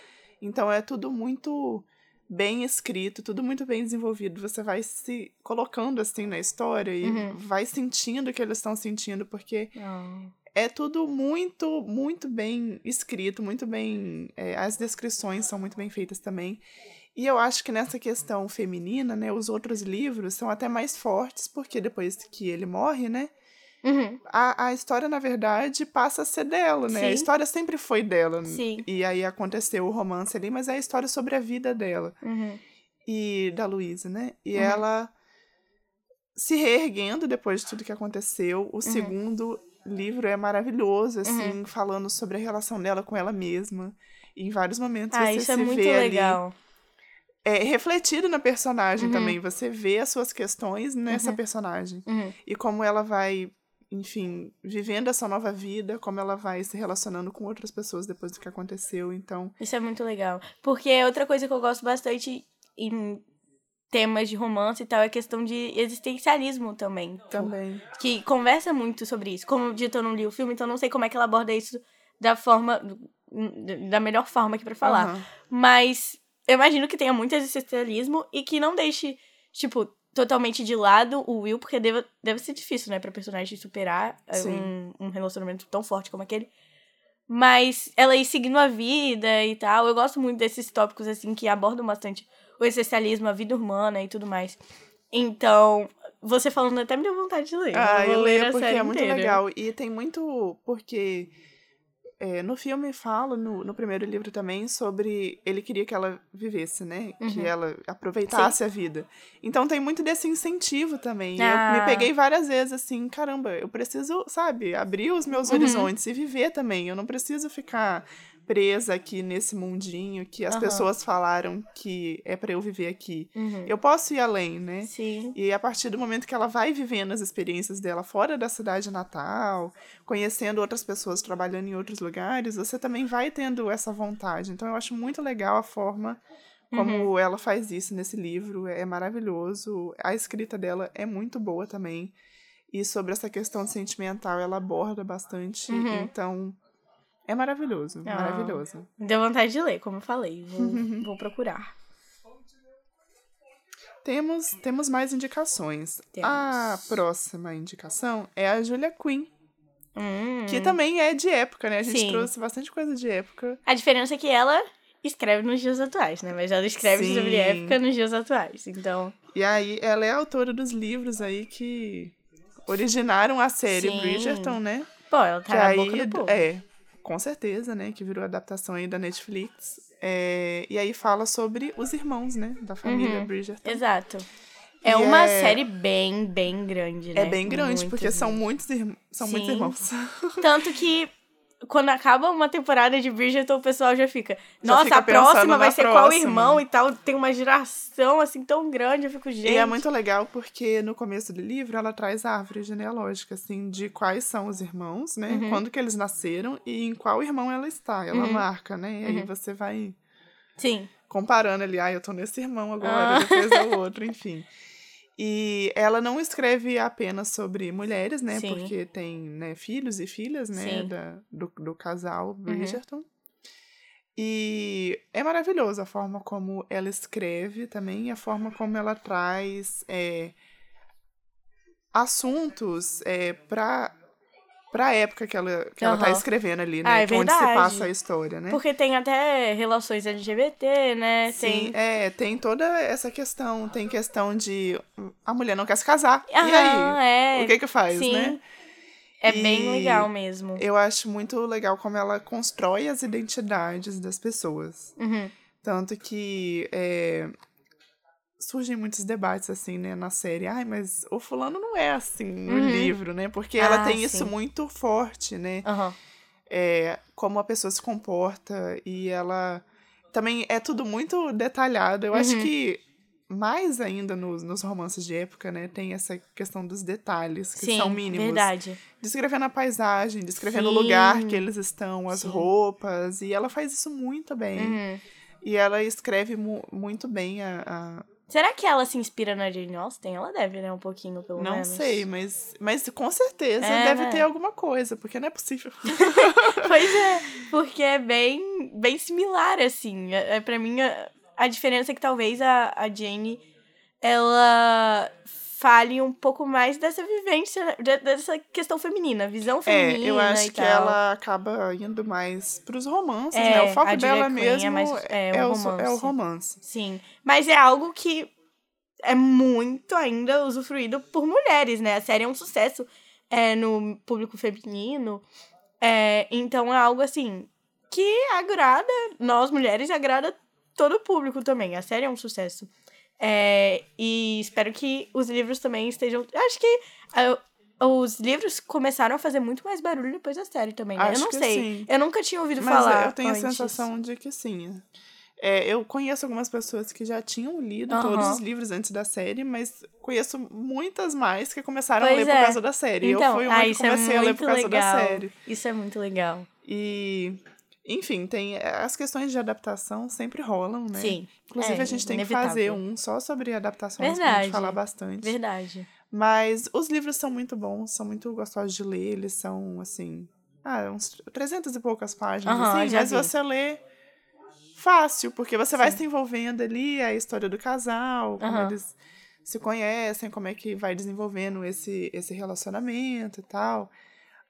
Então é tudo muito bem escrito, tudo muito bem desenvolvido. Você vai se colocando assim na história e Uhum. vai sentindo o que eles estão sentindo, porque Não. é tudo muito, muito bem escrito, muito bem. é, as descrições são muito bem feitas também. E eu acho que nessa questão feminina, né, os outros livros são até mais fortes, porque depois que ele morre, né, Uhum. a, a história, na verdade, passa a ser dela, né? A Sim. história sempre foi dela. Sim. E aí aconteceu o romance ali, mas é a história sobre a vida dela. Uhum. E da Luísa, né? E Uhum. ela se reerguendo depois de tudo que aconteceu. Uhum. O segundo livro é maravilhoso, assim, falando sobre a relação dela com ela mesma. E em vários momentos Ah, você isso é se muito vê ali legal. É, refletido na personagem Uhum. também. Você vê as suas questões nessa personagem. Uhum. E como ela vai, enfim, vivendo essa nova vida, como ela vai se relacionando com outras pessoas depois do que aconteceu. Então, Isso é muito legal. Porque outra coisa que eu gosto bastante em temas de romance e tal é a questão de existencialismo também. Também. Que conversa muito sobre isso. Como dito, eu não li o filme, então não sei como é que ela aborda isso da forma. da melhor forma aqui pra falar. Mas eu imagino que tenha muito existencialismo e que não deixe, tipo, totalmente de lado o Will, porque deve, deve ser difícil, né, pra personagem superar eh, um, um relacionamento tão forte como aquele. Mas ela ir seguindo a vida e tal. Eu gosto muito desses tópicos, assim, que abordam bastante o essencialismo, a vida humana e tudo mais. Então, você falando até me deu vontade de ler. Ah, vou eu ler leio a porque é muito legal. E tem muito. Porque é, no filme fala, no, no primeiro livro também, sobre ele queria que ela vivesse, né? Que Uhum. ela aproveitasse a vida. Então tem muito desse incentivo também. E Ah. Eu me peguei várias vezes assim, caramba, eu preciso, sabe, abrir os meus Uhum. horizontes e viver também. Eu não preciso ficar presa aqui nesse mundinho que as Aham. pessoas falaram que é pra eu viver aqui. Uhum. Eu posso ir além, né? Sim. E a partir do momento que ela vai vivendo as experiências dela fora da cidade natal, conhecendo outras pessoas trabalhando em outros lugares, você também vai tendo essa vontade. Então eu acho muito legal a forma como ela faz isso nesse livro, é maravilhoso. A escrita dela é muito boa também. E sobre essa questão sentimental ela aborda bastante, Uhum. então é maravilhoso, Ah. maravilhoso. Deu vontade de ler, como eu falei. Vou, vou procurar. Temos, temos mais indicações. Temos. A próxima indicação é a Julia Quinn. Hum. Que também é de época, né? A gente Sim. trouxe bastante coisa de época. A diferença é que ela escreve nos dias atuais, né? Mas ela escreve Sim. sobre época nos dias atuais. Então, E aí, ela é autora dos livros aí que originaram a série Sim. Bridgerton, né? pô, ela que tá na aí, boca do povo. é, com certeza, né? Que virou adaptação aí da Netflix. É, e aí fala sobre os irmãos, né? Da família Uhum. Bridgerton. Exato. É E uma é- série bem, bem grande, né? É bem grande, Muito porque são grande. muitos, irm- são muitos irmãos. Tanto que quando acaba uma temporada de Bridgerton, o pessoal já fica. Nossa, fica a próxima vai ser qual próxima." irmão e tal. Tem uma geração assim tão grande. Eu fico, gente. E é muito legal porque no começo do livro ela traz a árvore genealógica, assim, de quais são os irmãos, né? Uhum. Quando que eles nasceram e em qual irmão ela está. Ela Uhum. marca, né? E aí Uhum. você vai Sim. comparando ali, ah, eu tô nesse irmão agora, Ah. depois é o outro, enfim. E ela não escreve apenas sobre mulheres, né? Sim. Porque tem né, filhos e filhas, né? Uhum. Da, do, do casal Bridgerton. E é maravilhoso a forma como ela escreve também, e a forma como ela traz é, assuntos é, para para época que ela, que ela tá escrevendo ali, Ah, né? é que onde se passa a história, né? Porque tem até relações LGBT, né? Sim, tem. é, tem toda essa questão. Tem questão de a mulher não quer se casar. e Aham, aí? é. O que que faz, Sim. né? É bem E legal mesmo. Eu acho muito legal como ela constrói as identidades das pessoas. Uhum. Tanto que é, surgem muitos debates, assim, né, na série. Ai, mas o fulano não é assim no Uhum. livro, né? Porque ela Ah, tem isso sim. muito forte, né? Aham. é, como a pessoa se comporta e ela também é tudo muito detalhado. Eu acho Uhum. que mais ainda nos, nos romances de época, né, tem essa questão dos detalhes que Sim, são mínimos. verdade. Descrevendo a paisagem, descrevendo o Sim. lugar que eles estão, as Sim. roupas, e ela faz isso muito bem. Uhum. E ela escreve mu muito bem a, a- Será que ela se inspira na Jane Austen? Ela deve, né? Um pouquinho, pelo Não menos. sei, mas, mas com certeza É, deve né? ter alguma coisa, porque não é possível. Pois é, porque é bem, bem similar, assim. É, é, pra mim, a, a diferença é que talvez a, a Jane, ela fale um pouco mais dessa vivência, de- dessa questão feminina, visão É, feminina eu acho que ela acaba indo mais pros romances, É, né? O foco dela Quinn mesmo é mais- é é, o o, so- é o romance. romance. Sim, mas é algo que é muito ainda usufruído por mulheres, né? A série é um sucesso é, no público feminino. É, então é algo assim que agrada nós mulheres e agrada todo o público também. A série é um sucesso. É, e espero que os livros também estejam. Acho que uh, os livros começaram a fazer muito mais barulho depois da série também, né? Acho eu não sei. sim. Eu nunca tinha ouvido Mas falar. eu tenho antes. a sensação de que sim. É, eu conheço algumas pessoas que já tinham lido Aham. todos os livros antes da série, mas conheço muitas mais que começaram a Pois ler por é. causa da série. Então, eu fui uma ah, que é comecei a ler por causa legal. da série. Isso é muito legal. E, enfim, tem as questões de adaptação sempre rolam, né? Sim. Inclusive, é a gente tem que inevitável. fazer um só sobre adaptações pra Verdade. gente falar bastante. Verdade. Mas os livros são muito bons, são muito gostosos de ler, eles são, assim, ah, uns 300 e poucas páginas, Aham, assim, mas vi. você lê fácil, porque você vai Sim. se envolvendo ali, a história do casal, como Aham. eles se conhecem, como é que vai desenvolvendo esse, esse relacionamento e tal.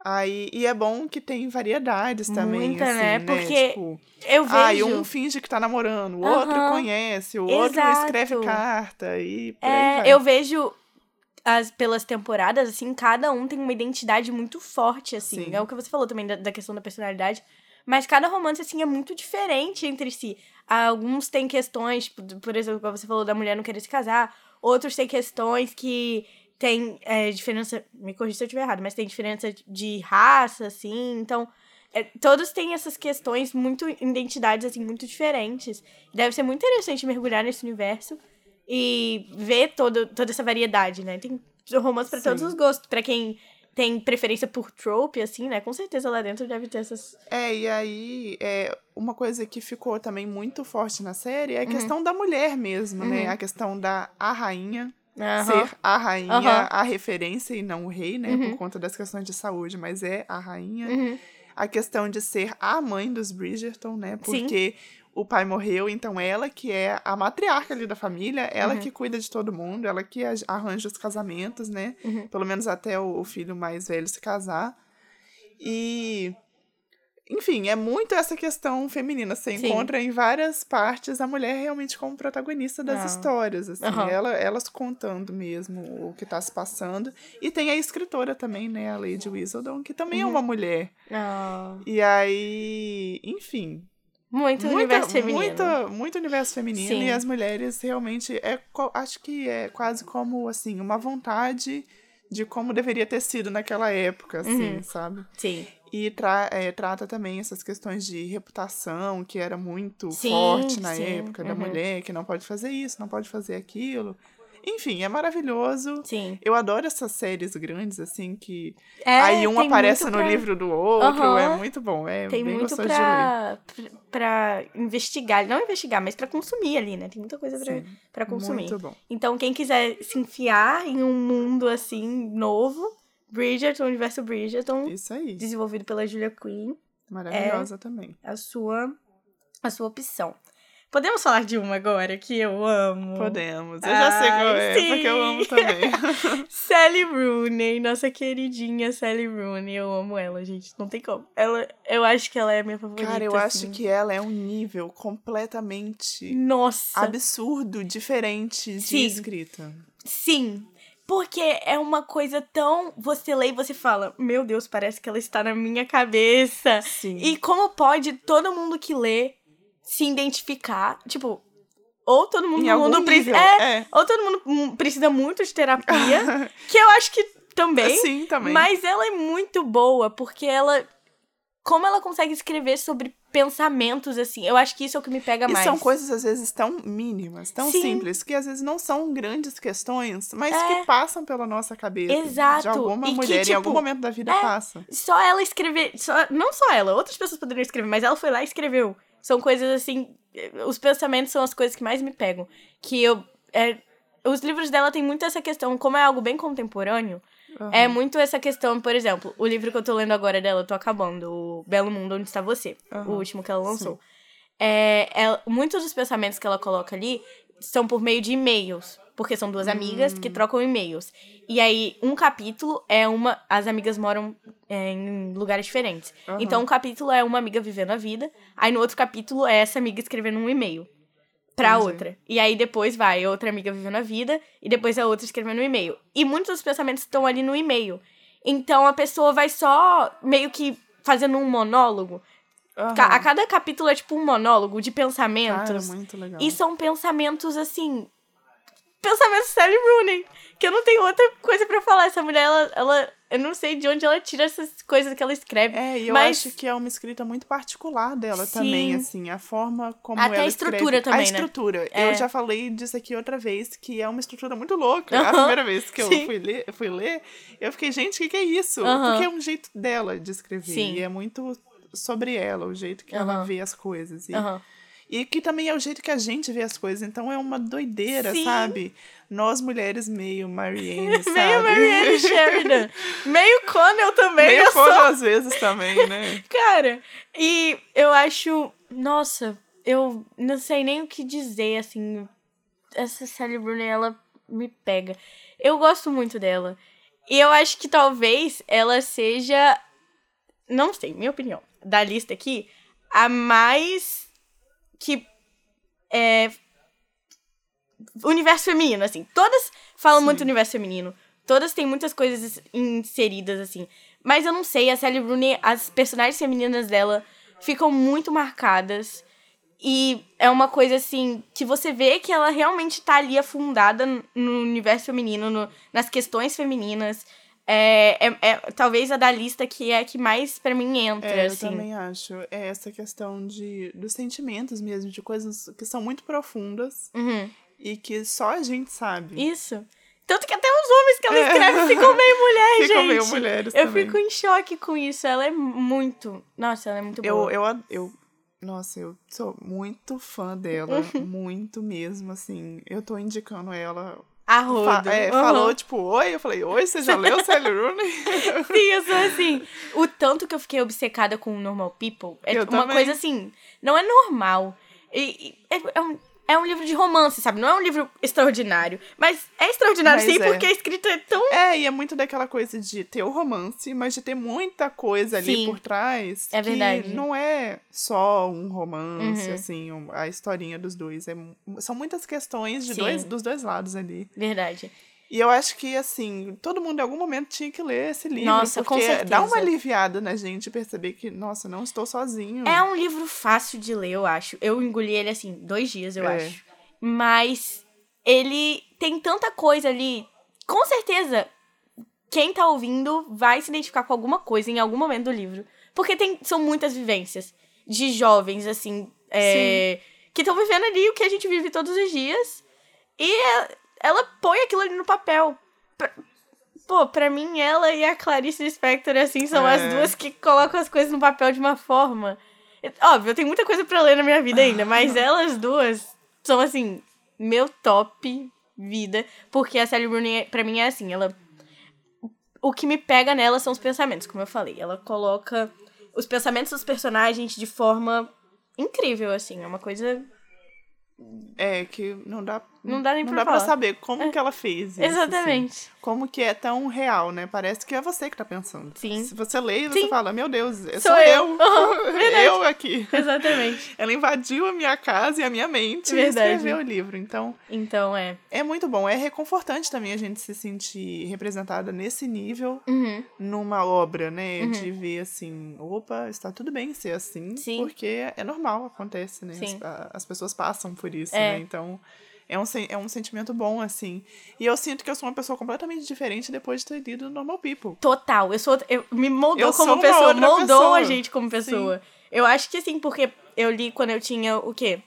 Aí, e é bom que tem variedades também, Muita, assim, né? né? Porque Tipo, Eu vejo. um finge que tá namorando, o outro Aham. conhece, o outro Exato. escreve carta e por É, eu vejo as, pelas temporadas, assim, cada um tem uma identidade muito forte, assim. Sim. É o que você falou também da, da questão da personalidade. Mas cada romance, assim, é muito diferente entre si. Alguns têm questões, por por exemplo, como você falou, da mulher não querer se casar. Outros têm questões que tem é, diferença. Me corrija se eu estiver errado, mas tem diferença de raça, assim. Então, é, todos têm essas questões muito. identidades, assim, muito diferentes. Deve ser muito interessante mergulhar nesse universo e ver todo, toda essa variedade, né? Tem romance pra Sim. todos os gostos. Pra quem tem preferência por trope, assim, né? Com certeza lá dentro deve ter essas. É, e aí, é, uma coisa que ficou também muito forte na série Uhum. é a questão da mulher mesmo, né? A questão da a rainha Aham. ser a rainha, Aham. a referência e não o rei, né? Uhum. Por conta das questões de saúde, mas é a rainha. Uhum. A questão de ser a mãe dos Bridgerton, né? Porque o pai morreu, então ela que é a matriarca ali da família, ela Uhum. que cuida de todo mundo, ela que arranja os casamentos, né? Uhum. Pelo menos até o filho mais velho se casar. E. Enfim, é muito essa questão feminina. Você Sim. encontra em várias partes a mulher realmente como protagonista das Ah. histórias, assim. Aham. Ela, elas contando mesmo o que tá se passando. E tem a escritora também, né? A Lady Whistledown, que também é Uhum. uma mulher. Ah, E aí, enfim, muito muita, universo feminino. muita- muito universo feminino Sim. e as mulheres realmente é acho que é quase como assim uma vontade de como deveria ter sido naquela época, assim, Uhum. sabe? Sim. E tra é, trata também essas questões de reputação, que era muito Sim, forte na sim, época, da uhum. mulher, que não pode fazer isso, não pode fazer aquilo. Enfim, é maravilhoso. Sim. Eu adoro essas séries grandes, assim, que É, aí um aparece no pra- livro do outro. Aham. É muito bom. É Tem bem muito pra, pra, pra investigar. Não investigar, mas pra consumir ali, né? Tem muita coisa pra, Sim, pra consumir. Muito bom. Então, quem quiser se enfiar em um mundo assim, novo, Bridgerton, Universo Bridgerton, Isso aí. desenvolvido pela Julia Quinn, Maravilhosa também. é a sua, a sua opção. Podemos falar de uma agora que eu amo? Podemos. Eu já sei qual é, sim. porque eu amo também. Sally Rooney, nossa queridinha Sally Rooney. Eu amo ela, gente. Não tem como. Ela, eu acho que ela é a minha favorita. Cara, eu acho assim. que ela é um nível completamente Nossa. absurdo, diferente de Sim. escrita. Sim. Porque é uma coisa tão. Você lê e você fala: Meu Deus, parece que ela está na minha cabeça. Sim. E como pode todo mundo que lê se identificar? Tipo, ou todo mundo mundo precisa. É, É. ou todo mundo precisa muito de terapia. que eu acho que também. Sim, também. Mas ela é muito boa, porque ela. Como ela consegue escrever sobre pensamentos, assim. Eu acho que isso é o que me pega E mais. são coisas, às vezes, tão mínimas, tão Sim. simples, que às vezes não são grandes questões, mas É. que passam pela nossa cabeça. Exato. De alguma E que, mulher, em algum tipo, momento da vida é. passa. Só ela escrever. Só, não só ela, outras pessoas poderiam escrever, mas ela foi lá e escreveu. São coisas assim. Os pensamentos são as coisas que mais me pegam. Que eu. é, os livros dela têm muito essa questão, como é algo bem contemporâneo, é muito essa questão, por exemplo, o livro que eu tô lendo agora dela, eu tô acabando, o Belo Mundo Onde Está Você, o Aham. último que ela lançou. É, ela- muitos dos pensamentos que ela coloca ali são por meio de e-mails, porque são duas amigas Hum. que trocam e-mails. E aí, um capítulo é uma. As amigas moram é, em lugares diferentes. Aham. Então, um capítulo é uma amiga vivendo a vida, aí no outro capítulo é essa amiga escrevendo um e-mail pra Entendi. outra. E aí depois vai outra amiga vivendo a vida e depois a outra escrevendo um e-mail. E muitos dos pensamentos estão ali no e-mail. Então a pessoa vai só meio que fazendo um monólogo. Ca- A cada capítulo é tipo um monólogo de Cara, pensamentos. muito legal. E são pensamentos assim. Pensamentos Sally Rooney. Que eu não tenho outra coisa pra falar. Essa mulher, ela, ela. Eu não sei de onde ela tira essas coisas que ela escreve. É, e eu mas acho que é uma escrita muito particular dela Sim. também, assim, a forma como Até ela a estrutura escreve. também, A né? estrutura. É. Eu já falei disso aqui outra vez, que é uma estrutura muito louca. A primeira vez que eu fui ler, eu fui ler, eu fiquei, gente, o que, que é isso? Porque é um jeito dela de escrever. Sim. E é muito sobre ela, o jeito que ela vê as coisas. E. e que também é o jeito que a gente vê as coisas. Então é uma doideira, Sim. sabe? Nós mulheres meio Marianne, sabe? Meio Marianne Sheridan. Meio Connell também. Meio eu sou- às vezes também, né? Cara, e eu acho. Nossa, eu não sei nem o que dizer, assim. Essa Sally Rooney, ela me pega. Eu gosto muito dela. E eu acho que talvez ela seja. Não sei, minha opinião. Da lista aqui, a mais. Que. É. Universo feminino, assim. Todas falam Sim. muito universo feminino. Todas têm muitas coisas inseridas, assim. Mas eu não sei, a Sally Rooney, as personagens femininas dela ficam muito marcadas. E é uma coisa assim, que você vê que ela realmente tá ali afundada no universo feminino, no- nas questões femininas. É, é, é talvez a da lista que é a que mais pra mim entra, É, eu assim. também acho. É essa questão de, dos sentimentos mesmo, de coisas que são muito profundas Uhum, e que só a gente sabe. Isso. Tanto que até os homens que ela É. escreve ficam meio mulher, Ficam gente. meio mulheres Eu também. fico em choque com isso. Ela é muito. Nossa, ela é muito boa. Eu, eu, eu, nossa, eu sou muito fã dela, muito mesmo, assim. Eu tô indicando ela. A Fa- roda. é, Uhum. Falou, tipo, oi, eu falei, oi, você já leu Sally Rooney? Sim, eu sou assim. O tanto que eu fiquei obcecada com Normal People é Eu uma também. coisa assim, não é normal. E, e é, é um, é um livro de romance, sabe? Não é um livro extraordinário. Mas é extraordinário Mas sim, é. porque a escrita é tão. É, e é muito daquela coisa de ter o romance, mas de ter muita coisa ali Sim. por trás. É que verdade. não é só um romance, Uhum. assim, um- a historinha dos dois. É, são muitas questões de Sim. dois, dos dois lados ali. Verdade. E eu acho que, assim, todo mundo em algum momento tinha que ler esse livro. Nossa, com porque dá certeza. uma aliviada na gente perceber que, nossa, não estou sozinho. É um livro fácil de ler, eu acho. Eu engoli ele assim, dois dias, eu É. acho. Mas ele tem tanta coisa ali. Com certeza, quem tá ouvindo vai se identificar com alguma coisa em algum momento do livro. Porque tem, são muitas vivências de jovens, assim, é, que estão vivendo ali o que a gente vive todos os dias. E é- ela põe aquilo ali no papel. Pra- Pô, pra mim, ela e a Clarice Lispector, assim, são as É. duas que colocam as coisas no papel de uma forma. Óbvio, eu tenho muita coisa pra ler na minha vida ainda, mas elas duas são, assim, meu top vida. Porque a Sally Rooney, pra mim, é assim, ela... O que me pega nela são os pensamentos, como eu falei. Ela coloca os pensamentos dos personagens de forma incrível, assim. É uma coisa... É, que não dá, Não dá nem não pra dá pra saber como que ela fez isso. assim. Exatamente. Como que é tão real, né? Parece que é você que tá pensando. Sim. Se você lê, você Sim. fala, meu Deus, é Sou eu. eu. Uhum, eu aqui. Exatamente. Ela invadiu a minha casa e a minha mente Verdade. e escreveu o livro. Então, Então, é. é muito bom. É reconfortante também a gente se sentir representada nesse nível Uhum. numa obra, né? De ver assim, opa, está tudo bem ser assim, Sim. porque é normal, acontece, né? Sim. As, as pessoas passam por isso, É. né? Então, é um, é um sentimento bom, assim. E eu sinto que eu sou uma pessoa completamente diferente depois de ter lido Normal People. Total. Eu sou. Eu, me moldou Eu como pessoa. Moldou pessoa. a gente como pessoa. Eu acho que assim, porque eu li quando eu tinha o quê?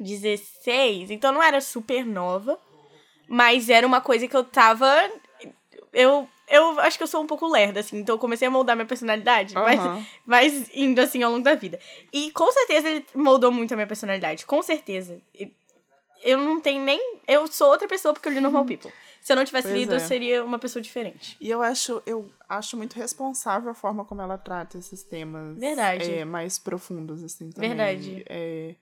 16. Então não era super nova. Mas era uma coisa que eu tava. Eu. Eu acho que eu sou um pouco lerda, assim, então eu comecei a moldar minha personalidade, mas, Aham. mas indo assim ao longo da vida. E com certeza ele moldou muito a minha personalidade, com certeza. Eu não tenho nem. Eu sou outra pessoa porque eu li Normal People. Se eu não tivesse Pois lido, é. eu seria uma pessoa diferente. E eu acho, eu acho muito responsável a forma como ela trata esses temas Verdade. é, mais profundos, assim, também. Verdade. É,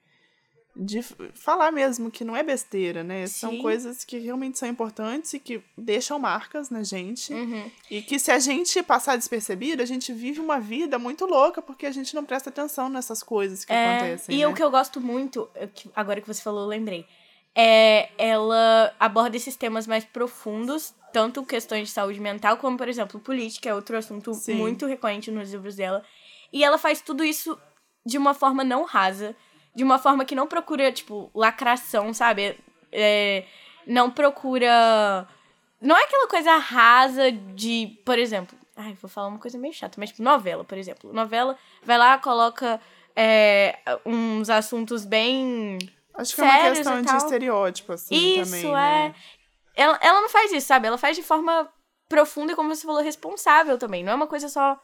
de falar mesmo que não é besteira, né? São Sim. coisas que realmente são importantes e que deixam marcas na gente. Uhum. E que se a gente passar despercebido, a gente vive uma vida muito louca porque a gente não presta atenção nessas coisas que É, acontecem. e né? o que eu gosto muito, é agora que você falou, eu lembrei. É, ela aborda esses temas mais profundos tanto questões de saúde mental, como, por exemplo, política, é outro assunto Sim. muito recorrente nos livros dela. E ela faz tudo isso de uma forma não rasa, de uma forma que não procura, tipo, lacração, sabe? É, não procura. Não é aquela coisa rasa de, por exemplo. Ai, vou falar uma coisa meio chata, mas tipo, novela, por exemplo. Novela vai lá, coloca é, uns assuntos bem. Acho que é uma questão de estereótipo, assim, Isso, também, é. né? Ela, ela não faz isso, sabe? Ela faz de forma profunda e, como você falou, responsável também. Não é uma coisa só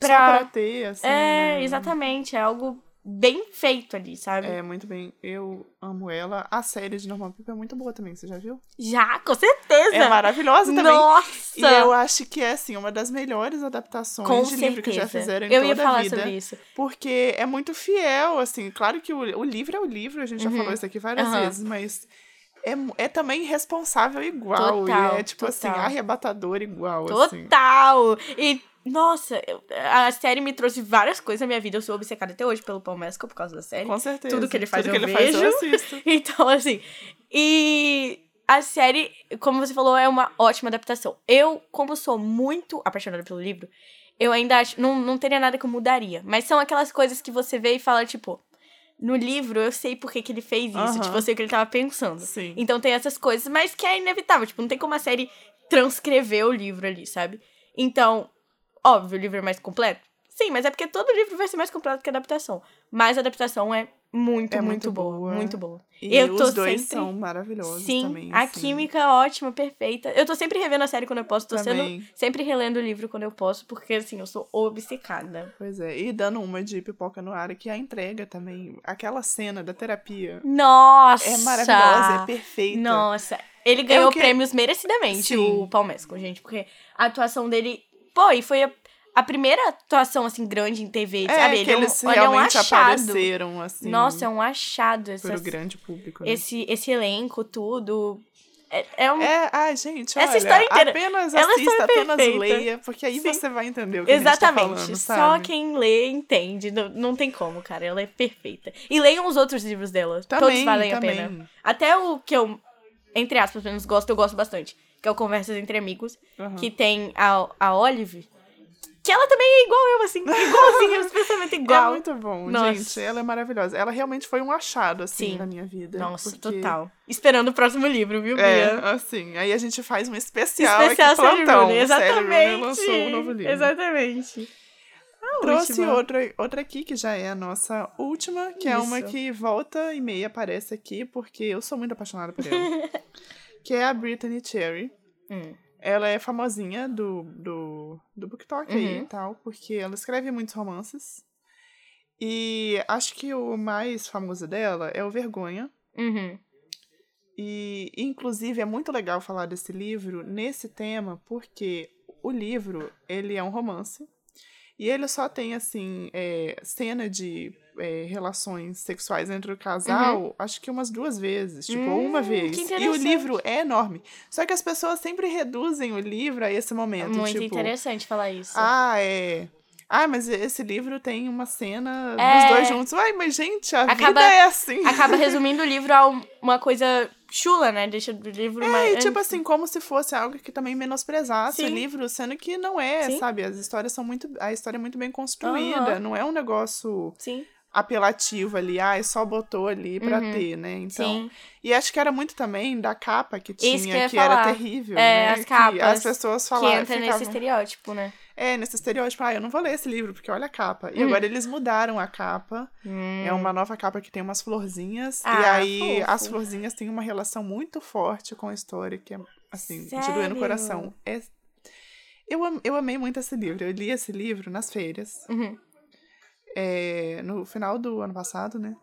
Só pra. pra ter, assim, é, né? exatamente. É algo bem feito ali, sabe? É, muito bem. Eu amo ela. A série de Norman People é muito boa também, você já viu? Já, com certeza. É maravilhosa também. Nossa! E eu acho que é, assim, uma das melhores adaptações com de certeza. livro que já fizeram em eu toda ia falar a vida. sobre isso. Porque é muito fiel, assim. Claro que o, o livro é o livro, a gente já falou isso aqui várias Uhum. Vezes, mas é, é também responsável igual. Total, e é, tipo assim, total. arrebatador igual, assim. Total! E, nossa, a série me trouxe várias coisas na minha vida. Eu sou obcecada até hoje pelo Paul Mescal por causa da série. Com certeza. Tudo que ele faz Tudo eu que ele faz eu vejo. assisto. Então, assim. E a série, como você falou, é uma ótima adaptação. Eu, como sou muito apaixonada pelo livro, eu ainda acho. Não, não teria nada que eu mudaria. Mas são aquelas coisas que você vê e fala, tipo. No livro, eu sei por que, que ele fez isso. Aham. Tipo, eu sei o que ele tava pensando. Sim. Então tem essas coisas, mas que é inevitável. Tipo, não tem como a série transcrever o livro ali, sabe? Então, óbvio, o livro é mais completo. Sim, mas é porque todo livro vai ser mais completo que a adaptação. Mas a adaptação é muito, É muito, muito boa, boa. Muito boa. E eu os dois sempre... são maravilhosos Sim, também. a assim. química é ótima, perfeita. Eu tô sempre revendo a série quando eu posso. Tô Também. sendo sempre relendo o livro quando eu posso, porque assim, eu sou obcecada. Pois é, e dando uma de pipoca no ar, que a entrega também, aquela cena da terapia Nossa! é maravilhosa, é perfeita. Nossa, ele ganhou que- prêmios merecidamente, Sim. o Paul Mescal, gente, porque a atuação dele, pô, e foi a, a primeira atuação, assim, grande em TV, É, sabe? Ele é um- eles ele é um realmente achado. apareceram, assim, Nossa, é um achado essa, para o grande público. Né? esse, esse elenco, tudo. É, é um... É, ai, gente, Essa olha, história inteira, apenas é assista, apenas leia, porque aí Sim. você vai entender o que a gente Exatamente. tá falando, Só sabe? quem lê entende. Não, não tem como, cara. Ela é perfeita. E leiam os outros livros dela. Também, Todos valem também. a pena. Até o que eu, entre aspas, menos gosto, eu gosto bastante. Que é o Conversas Entre Amigos. Aham. Que tem a, a Olive. Que ela também é igual eu, assim. Igualzinha, especialmente É igual. muito bom, Nossa. gente. Ela é maravilhosa. Ela realmente foi um achado, assim, Sim. na minha vida. Nossa, porque- total. Esperando o próximo livro, viu, É, Bia? assim, aí a gente faz um especial, Especial aqui, plantão. Rooney, Sally Rooney exatamente. lançou um novo livro. Exatamente. A Trouxe última. outra, outra aqui, que já é a nossa última, que é uma Isso. que volta e meia aparece aqui, porque eu sou muito apaixonada por ela. que é a Brittany Cherry. Hum. Ela é famosinha do, do, do BookTok aí Uhum. e tal, porque ela escreve muitos romances. E acho que o mais famoso dela é o Vergonha. Uhum. E, inclusive, é muito legal falar desse livro nesse tema, porque o livro, ele é um romance. E ele só tem, assim, é, cena de é, relações sexuais entre o casal, acho que umas duas vezes. Tipo, Hum, uma que vez. E o livro é enorme. Só que as pessoas sempre reduzem o livro a esse momento. Muito tipo, interessante falar isso. Ah, é... Ah, mas esse livro tem uma cena É. dos dois juntos. Ai, mas, gente, a Acaba- vida é assim. Acaba resumindo o livro a um- uma coisa chula, né? Deixa o livro É, mais. e tipo assim, como se fosse algo que também menosprezasse o Sim. livro, sendo que não é, Sim. sabe? As histórias são muito. A história é muito bem construída. Aham. Não é um negócio Sim, apelativo ali, ah, só botou ali pra Uhum. ter, né? Então. sim. E acho que era muito também da capa que tinha, Isso que que era terrível. É, né? as Que capas as pessoas Que falavam. entra nesse ficavam- estereótipo, né? É, nesse estereótipo, ah, eu não vou ler esse livro, porque olha a capa. E Hum. agora eles mudaram a capa. Hum. É uma nova capa que tem umas florzinhas. e Ah, aí fofo. as florzinhas têm uma relação muito forte com a história, que é, assim, de doer no Sério? coração. É... Eu, eu amei muito esse livro. Eu li esse livro nas férias, Uhum. É, no final do ano passado, né?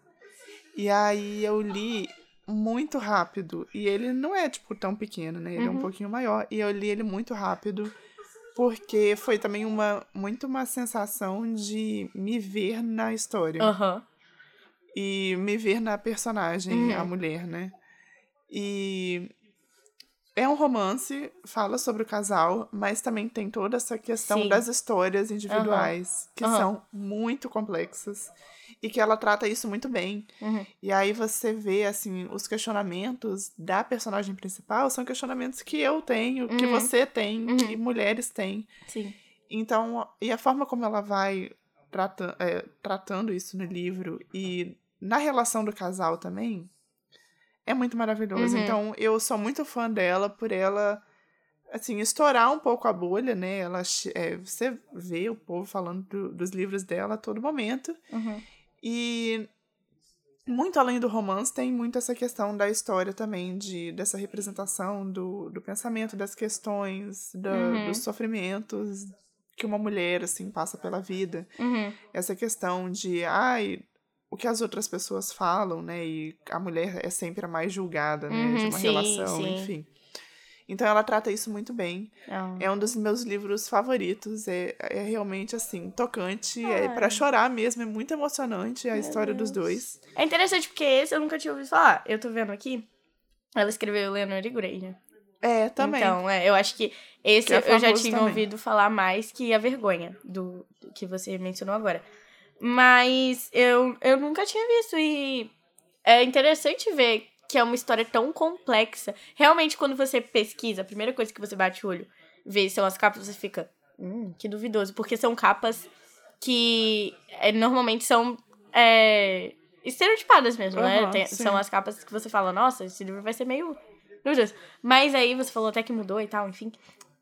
E aí eu li muito rápido. E ele não é, tipo, tão pequeno, né? Ele é um Uhum. pouquinho maior. E eu li ele muito rápido. Porque foi também uma muito uma sensação de me ver na história Aham. e me ver na personagem, Uhum. a mulher, né? E É um romance, fala sobre o casal, mas também tem toda essa questão Sim. das histórias individuais, que Aham. são muito complexas. E que ela trata isso muito bem. Uhum. E aí você vê, assim, os questionamentos da personagem principal são questionamentos que eu tenho, que Uhum. você tem, Uhum. que mulheres têm. Sim. Então, e a forma como ela vai trata, é, tratando isso no livro e na relação do casal também é muito maravilhoso. Uhum. Então, eu sou muito fã dela por ela, assim, estourar um pouco a bolha, né? Ela, é, você vê o povo falando do- dos livros dela a todo momento. Uhum. E muito além do romance, tem muito essa questão da história também, de, dessa representação do, do pensamento, das questões, da- Uhum. dos sofrimentos que uma mulher, assim, passa pela vida. Uhum. Essa questão de, ai, o que as outras pessoas falam, né? E a mulher é sempre a mais julgada, né? de Uhum, uma sim, relação, sim. enfim. Então ela trata isso muito bem. Ah. É um dos meus livros favoritos. É, é realmente, assim, tocante. É Ai. para chorar mesmo. É muito emocionante a história dos dois. É interessante porque esse eu nunca tinha ouvido falar. Eu tô vendo aqui. Ela escreveu Leonor e Grey, né? É, também. Então, é, eu acho que esse Que é eu já tinha também. ouvido falar mais que a vergonha do, do que você mencionou agora. Mas eu, eu nunca tinha visto e é interessante ver que é uma história tão complexa. Realmente, quando você pesquisa, a primeira coisa que você bate o olho, vê são as capas, você fica, hum, que duvidoso, porque são capas que é, normalmente são é, estereotipadas mesmo, né? Aham, Tem- são as capas que você fala, nossa, esse livro vai ser meio. Meu Deus. Mas aí você falou até que mudou e tal, enfim.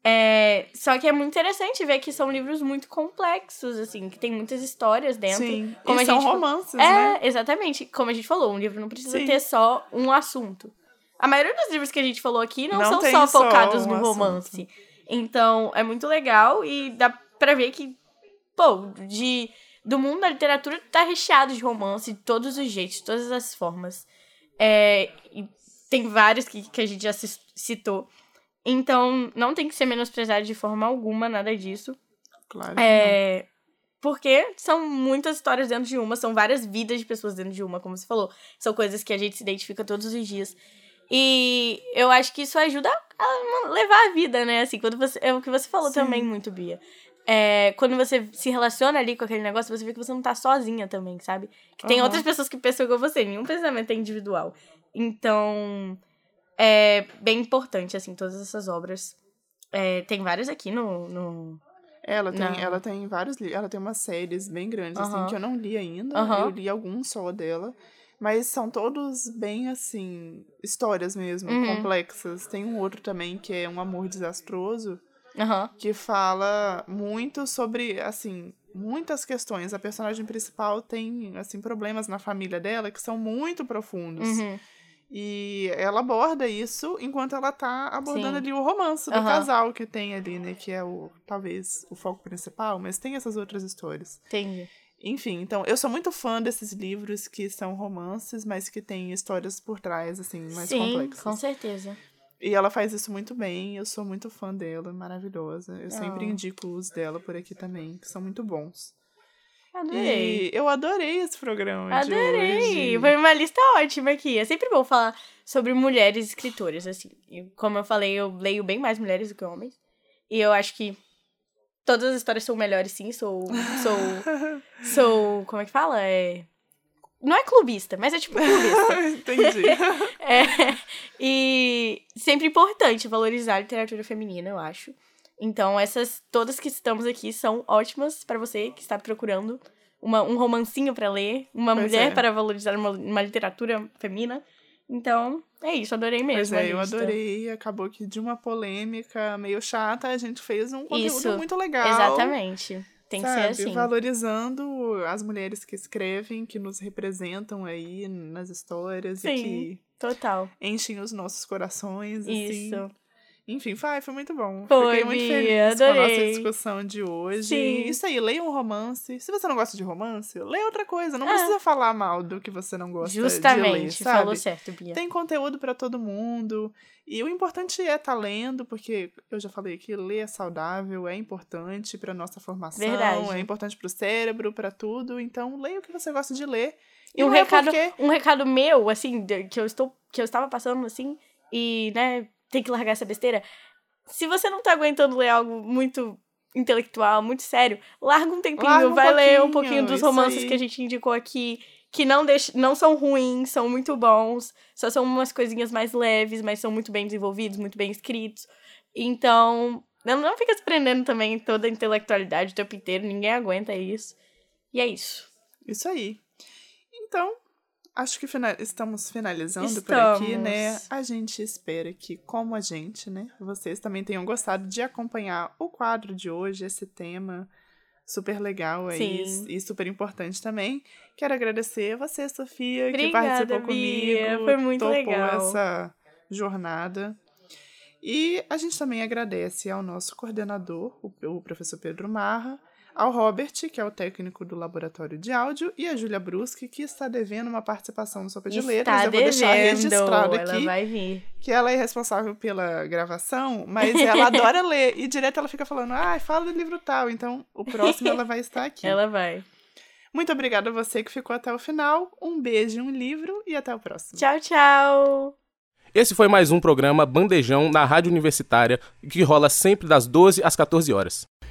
É, só que é muito interessante ver que são livros muito complexos, assim, que tem muitas histórias dentro. Sim. Como e a são gente romances, É, né? exatamente. Como a gente falou, um livro não precisa Sim. ter só um assunto. A maioria dos livros que a gente falou aqui não, Não são só só focados um no assunto. romance. Então, é muito legal e dá pra ver que, pô, de, do mundo da literatura tá recheado de romance de todos os jeitos, de todas as formas. É, e tem vários que, que a gente já ci- citou. Então, não tem que ser menosprezado de forma alguma, nada disso. Claro. É, porque são muitas histórias dentro de uma, são várias vidas de pessoas dentro de uma, como você falou. São coisas que a gente se identifica todos os dias. E eu acho que isso ajuda a levar a vida, né? Assim, quando você. É o que você falou Sim. também muito, Bia. É, quando você se relaciona ali com aquele negócio, você vê que você não tá sozinha também, sabe? Que tem Aham. outras pessoas que pensam igual você, nenhum pensamento é individual. Então, é bem importante, assim, todas essas obras. É, tem várias aqui no, no, Ela tem, Não. ela tem vários livros, ela tem umas séries bem grandes, assim, que eu não li ainda. Eu li alguns só dela. Mas são todos bem, assim, histórias mesmo, Uhum. complexas. Tem um outro também que é Um Amor Desastroso, que fala muito sobre, assim, muitas questões. A personagem principal tem, assim, problemas na família dela que são muito profundos. Uhum. E ela aborda isso enquanto ela tá abordando Sim. ali o romance do Aham. casal que tem ali, né? Que é o, talvez, o foco principal, mas tem essas outras histórias. Entendi. Enfim, então, eu sou muito fã desses livros que são romances, mas que têm histórias por trás, assim, mais Sim, complexas. com certeza. E ela faz isso muito bem, eu sou muito fã dela, maravilhosa. Eu sempre Ah. indico os dela por aqui também, que são muito bons. Adorei. E eu adorei esse programa Adorei. Foi uma lista ótima aqui. É sempre bom falar sobre mulheres escritoras, assim. E como eu falei, eu leio bem mais mulheres do que homens. E eu acho que todas as histórias são melhores, sim. Sou. Sou. sou. Como é que fala? É. Não é clubista, mas é tipo clubista. Entendi. É, e sempre importante valorizar a literatura feminina, eu acho. Então, essas todas que estamos aqui são ótimas para você que está procurando uma, um romancinho para ler, uma Pois mulher é. para valorizar uma, uma literatura feminina. Então, é isso, adorei mesmo. Pois é, eu lista. adorei. Acabou que de uma polêmica meio chata, a gente fez um conteúdo Isso. muito legal. Exatamente. Tem que sabe? ser assim. Valorizando as mulheres que escrevem, que nos representam aí nas histórias e Sim. que Total. enchem os nossos corações. assim. Enfim, vai, foi muito bom. Foi, Fiquei muito feliz com a nossa adorei. discussão de hoje. Sim. Isso aí, leia um romance. Se você não gosta de romance, leia outra coisa. Não É. precisa falar mal do que você não gosta de ler, Justamente. sabe? Falou certo, Bia. Tem conteúdo pra todo mundo. E o importante é estar lendo, porque eu já falei aqui, ler é saudável, é importante pra nossa formação, Verdade. é importante pro cérebro, pra tudo. Então, leia o que você gosta de ler. E um não é recado, porque- um recado meu, assim, que eu estou que eu estava passando assim, e, né, tem que largar essa besteira. Se você não tá aguentando ler algo muito intelectual, muito sério, larga um tempinho, Larga um vai ler um pouquinho, dos romances aí. que a gente indicou aqui, que não, deixa, não são ruins, são muito bons, só são umas coisinhas mais leves, mas são muito bem desenvolvidos, muito bem escritos. Então, não, não fica se prendendo também em toda a intelectualidade o tempo inteiro, ninguém aguenta isso. E é isso. Isso aí. Então, acho que estamos finalizando por aqui, né? Estamos. A gente espera que, como a gente, né, vocês também tenham gostado de acompanhar o quadro de hoje, esse tema super legal aí Sim. e super importante também. Quero agradecer a você, Sofia, que Obrigada, participou Bia. comigo. Foi muito topou legal. essa jornada. E a gente também agradece ao nosso coordenador, o professor Pedro Marra, ao Robert, que é o técnico do laboratório de áudio, e a Júlia Bruschi, que está devendo uma participação no Sopa de Letras. Está Eu vou deixar registrado ela aqui vai vir. que ela é responsável pela gravação, mas ela adora ler. E direto ela fica falando, ah, fala do livro tal. Então, o próximo ela vai estar aqui. Ela vai. Muito obrigada a você que ficou até o final. Um beijo, um livro e até o próximo. Tchau, tchau. Esse foi mais um programa Bandejão na Rádio Universitária, que rola sempre das 12 às 14 horas.